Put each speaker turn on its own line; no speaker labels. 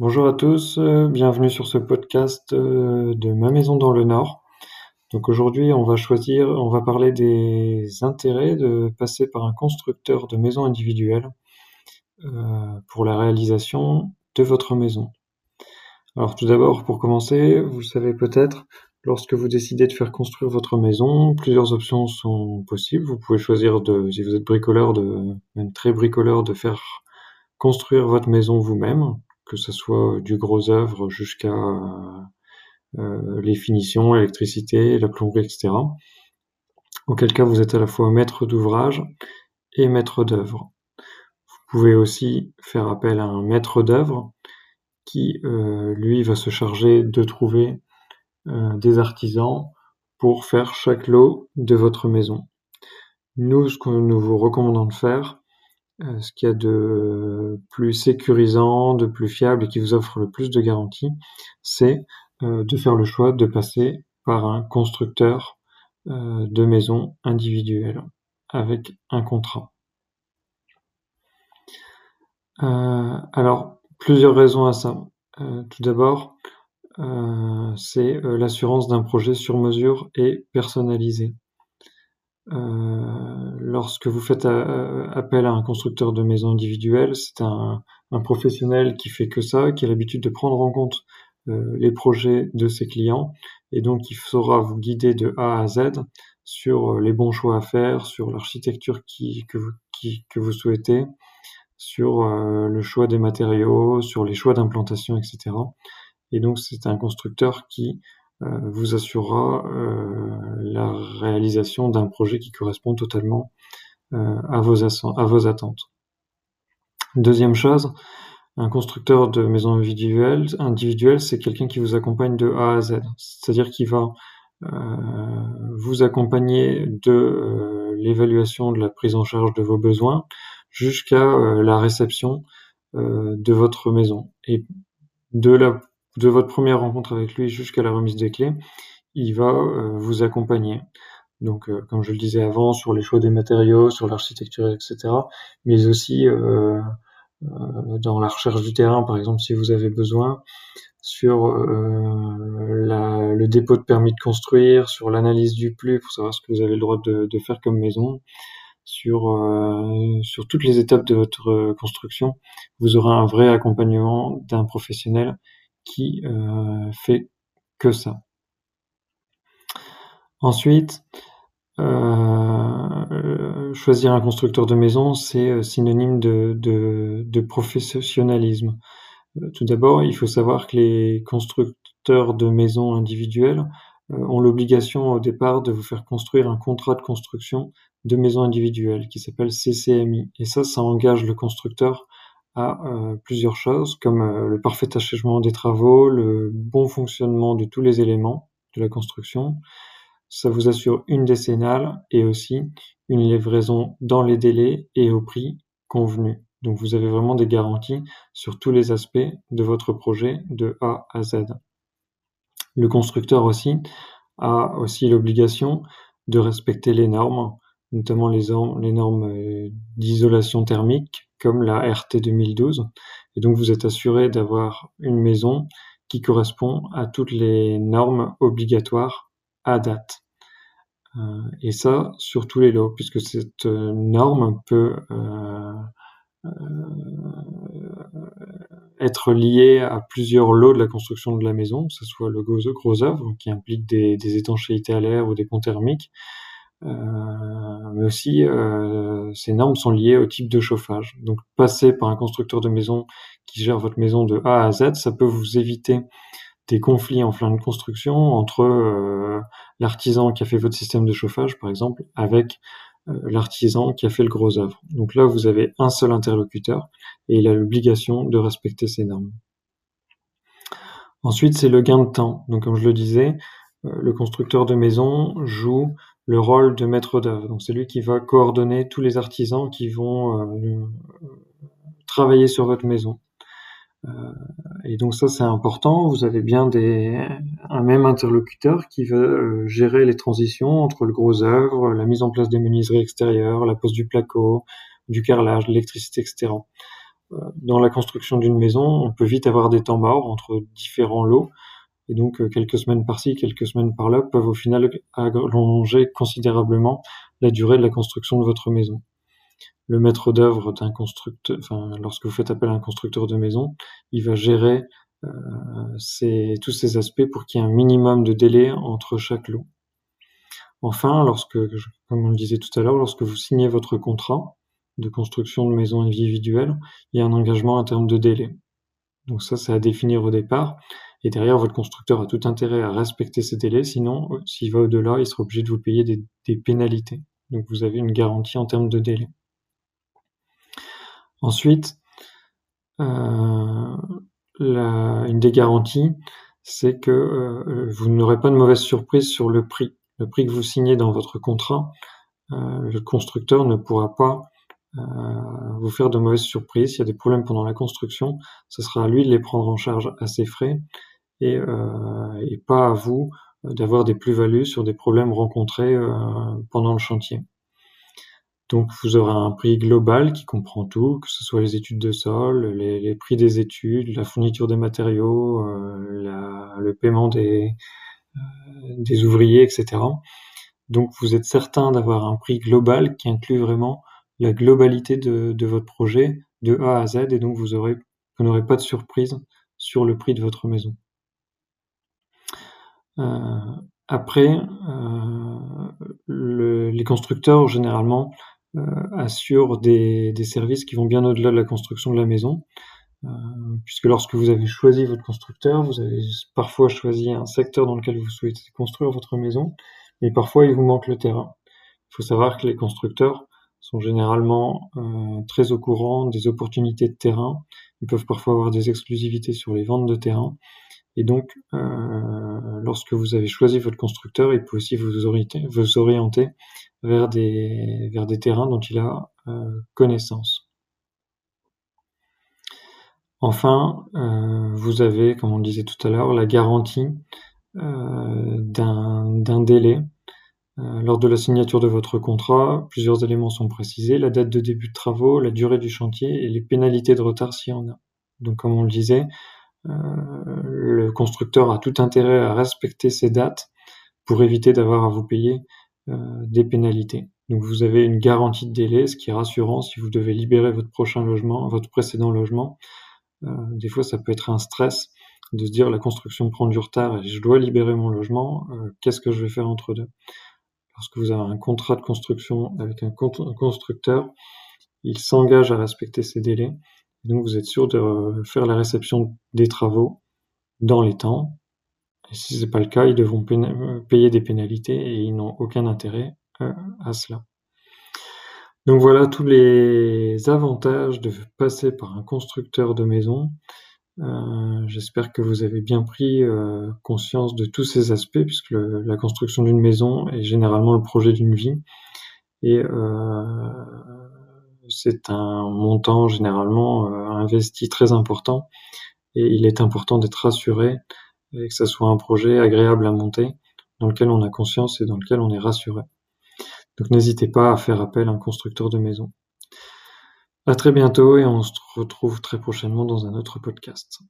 Bonjour à tous, euh, bienvenue sur ce podcast euh, de Ma maison dans le Nord. Donc aujourd'hui, on va choisir, on va parler des intérêts de passer par un constructeur de maisons individuelles euh, pour la réalisation de votre maison. Alors tout d'abord, pour commencer, vous savez peut-être, lorsque vous décidez de faire construire votre maison, plusieurs options sont possibles. Vous pouvez choisir de, si vous êtes bricoleur, de, même très bricoleur, de faire construire votre maison vous-même que ce soit du gros œuvre jusqu'à euh, les finitions, l'électricité, la plomberie, etc. Auquel cas vous êtes à la fois maître d'ouvrage et maître d'œuvre. Vous pouvez aussi faire appel à un maître d'œuvre qui, euh, lui, va se charger de trouver euh, des artisans pour faire chaque lot de votre maison. Nous, ce que nous vous recommandons de faire, euh, ce qu'il y a de plus sécurisant, de plus fiable et qui vous offre le plus de garanties, c'est euh, de faire le choix de passer par un constructeur euh, de maisons individuelles avec un contrat. alors, plusieurs raisons à ça. tout d'abord, c'est l'assurance d'un projet sur mesure et personnalisé. Euh, lorsque vous faites euh, appel à un constructeur de maison individuelle, c'est un, professionnel qui fait que ça, qui a l'habitude de prendre en compte euh, les projets de ses clients et donc il saura vous guider de A à Z sur les bons choix à faire, sur l'architecture que, vous, que vous souhaitez, sur le choix des matériaux, sur les choix d'implantation, etc. Et donc c'est un constructeur qui euh, vous assurera euh, la réalisation d'un projet qui correspond totalement euh, à vos, attentes. Deuxième chose, un constructeur de maison individuelle, c'est quelqu'un qui vous accompagne de A à Z. C'est-à-dire qu'il va vous accompagner de l'évaluation de la prise en charge de vos besoins jusqu'à la réception de votre maison. Et de la de votre première rencontre avec lui jusqu'à la remise des clés, il va euh, vous accompagner. Donc, euh, comme je le disais avant, sur les choix des matériaux, sur l'architecture, etc. Mais aussi euh, dans la recherche du terrain, par exemple, si vous avez besoin, sur le dépôt de permis de construire, sur l'analyse du plus pour savoir ce que vous avez le droit de, faire comme maison, sur toutes les étapes de votre construction, vous aurez un vrai accompagnement d'un professionnel qui euh, fait que ça. Ensuite, euh, choisir un constructeur de maison, c'est euh, synonyme de, de, professionnalisme. Tout d'abord, il faut savoir que les constructeurs de maisons individuelles ont l'obligation au départ de vous faire construire un contrat de construction de maison individuelle qui s'appelle CCMI. Et ça, ça engage le constructeur à euh, plusieurs choses, comme euh, le parfait achèvement des travaux, le bon fonctionnement de tous les éléments de la construction. Ça vous assure une décennale et aussi une livraison dans les délais et au prix convenu. Donc vous avez vraiment des garanties sur tous les aspects de votre projet de A à Z. Le constructeur aussi a aussi l'obligation de respecter les normes, notamment les, normes euh, d'isolation thermique, comme la RT 2012. Et donc vous êtes assuré d'avoir une maison qui correspond à toutes les normes obligatoires à date. Euh, et ça sur tous les lots, puisque cette euh, norme peut être liée à plusieurs lots de la construction de la maison, que ce soit le gros, gros œuvre qui implique des, étanchéités à l'air ou des ponts thermiques, mais aussi euh, ces normes sont liées au type de chauffage. Donc passer par un constructeur de maison qui gère votre maison de A à Z, ça peut vous éviter des conflits en fin de construction entre euh, l'artisan qui a fait votre système de chauffage, par exemple, avec l'artisan qui a fait le gros œuvre. Donc là, vous avez un seul interlocuteur et il a l'obligation de respecter ces normes. Ensuite, c'est le gain de temps. Donc comme je le disais, le constructeur de maison joue le rôle de maître d'œuvre. Donc c'est lui qui va coordonner tous les artisans qui vont euh, travailler sur votre maison. Euh, et donc ça c'est important. Vous avez bien des, un même interlocuteur qui va euh, gérer les transitions entre le gros œuvre, la mise en place des menuiseries extérieures, la pose du placo, du carrelage, l'électricité, etc. dans la construction d'une maison, on peut vite avoir des temps morts entre différents lots. Et donc, euh, quelques semaines par-ci, quelques semaines par-là peuvent au final allonger considérablement la durée de la construction de votre maison. Le maître d'œuvre d'un constructeur, enfin, lorsque vous faites appel à un constructeur de maison, il va gérer euh, tous ces aspects pour qu'il y ait un minimum de délai entre chaque lot. Enfin, lorsque, comme on le disait tout à l'heure, lorsque vous signez votre contrat de construction de maison individuelle, il y a un engagement en termes de délai. Donc ça, c'est à définir au départ. Et derrière, votre constructeur a tout intérêt à respecter ces délais, sinon, euh, s'il va au-delà, il sera obligé de vous payer des, pénalités. Donc vous avez une garantie en termes de délai. Ensuite, euh, une des garanties, c'est que euh, vous n'aurez pas de mauvaise surprise sur le prix. Le prix que vous signez dans votre contrat, le constructeur ne pourra pas vous faire de mauvaises surprises. S'il y a des problèmes pendant la construction, ce sera à lui de les prendre en charge à ses frais et, euh, et pas à vous d'avoir des plus-values sur des problèmes rencontrés euh, pendant le chantier. Donc vous aurez un prix global qui comprend tout, que ce soit les études de sol, les, les prix des études, la fourniture des matériaux, euh, la, le paiement des, euh, des ouvriers, etc. Donc vous êtes certain d'avoir un prix global qui inclut vraiment la globalité de, de, votre projet de A à Z et donc vous vous n'aurez pas de surprise sur le prix de votre maison. Euh, après, euh, les constructeurs généralement euh, assurent des, des, services qui vont bien au-delà de la construction de la maison, puisque lorsque vous avez choisi votre constructeur, vous avez parfois choisi un secteur dans lequel vous souhaitez construire votre maison, mais parfois il vous manque le terrain. Il faut savoir que les constructeurs sont généralement euh, très au courant des opportunités de terrain. Ils peuvent parfois avoir des exclusivités sur les ventes de terrain. Et donc, euh, lorsque vous avez choisi votre constructeur, il peut aussi vous orienter, vous orienter vers, des, vers des terrains dont il a euh, connaissance. Enfin, euh, vous avez, comme on le disait tout à l'heure, la garantie d'un délai. lors de la signature de votre contrat, plusieurs éléments sont précisés, la date de début de travaux, la durée du chantier et les pénalités de retard s'il y en a. Donc comme on le disait, euh, le constructeur a tout intérêt à respecter ces dates pour éviter d'avoir à vous payer euh, des pénalités. Donc vous avez une garantie de délai, ce qui est rassurant si vous devez libérer votre prochain logement, votre précédent logement. Euh, des fois, ça peut être un stress de se dire la construction prend du retard et je dois libérer mon logement. Qu'est-ce que je vais faire entre deux? Lorsque vous avez un contrat de construction avec un constructeur, il s'engage à respecter ces délais donc vous êtes sûr de faire la réception des travaux dans les temps. Et si ce n'est pas le cas, ils devront payer des pénalités et ils n'ont aucun intérêt euh, à cela. Donc voilà tous les avantages de passer par un constructeur de maison. Euh, j'espère que vous avez bien pris euh, conscience de tous ces aspects, puisque la construction d'une maison est généralement le projet d'une vie. Et c'est un montant généralement euh, investi très important et il est important d'être rassuré et que ce soit un projet agréable à monter dans lequel on a conscience et dans lequel on est rassuré. Donc n'hésitez pas à faire appel à un constructeur de maison. À très bientôt et on se retrouve très prochainement dans un autre podcast.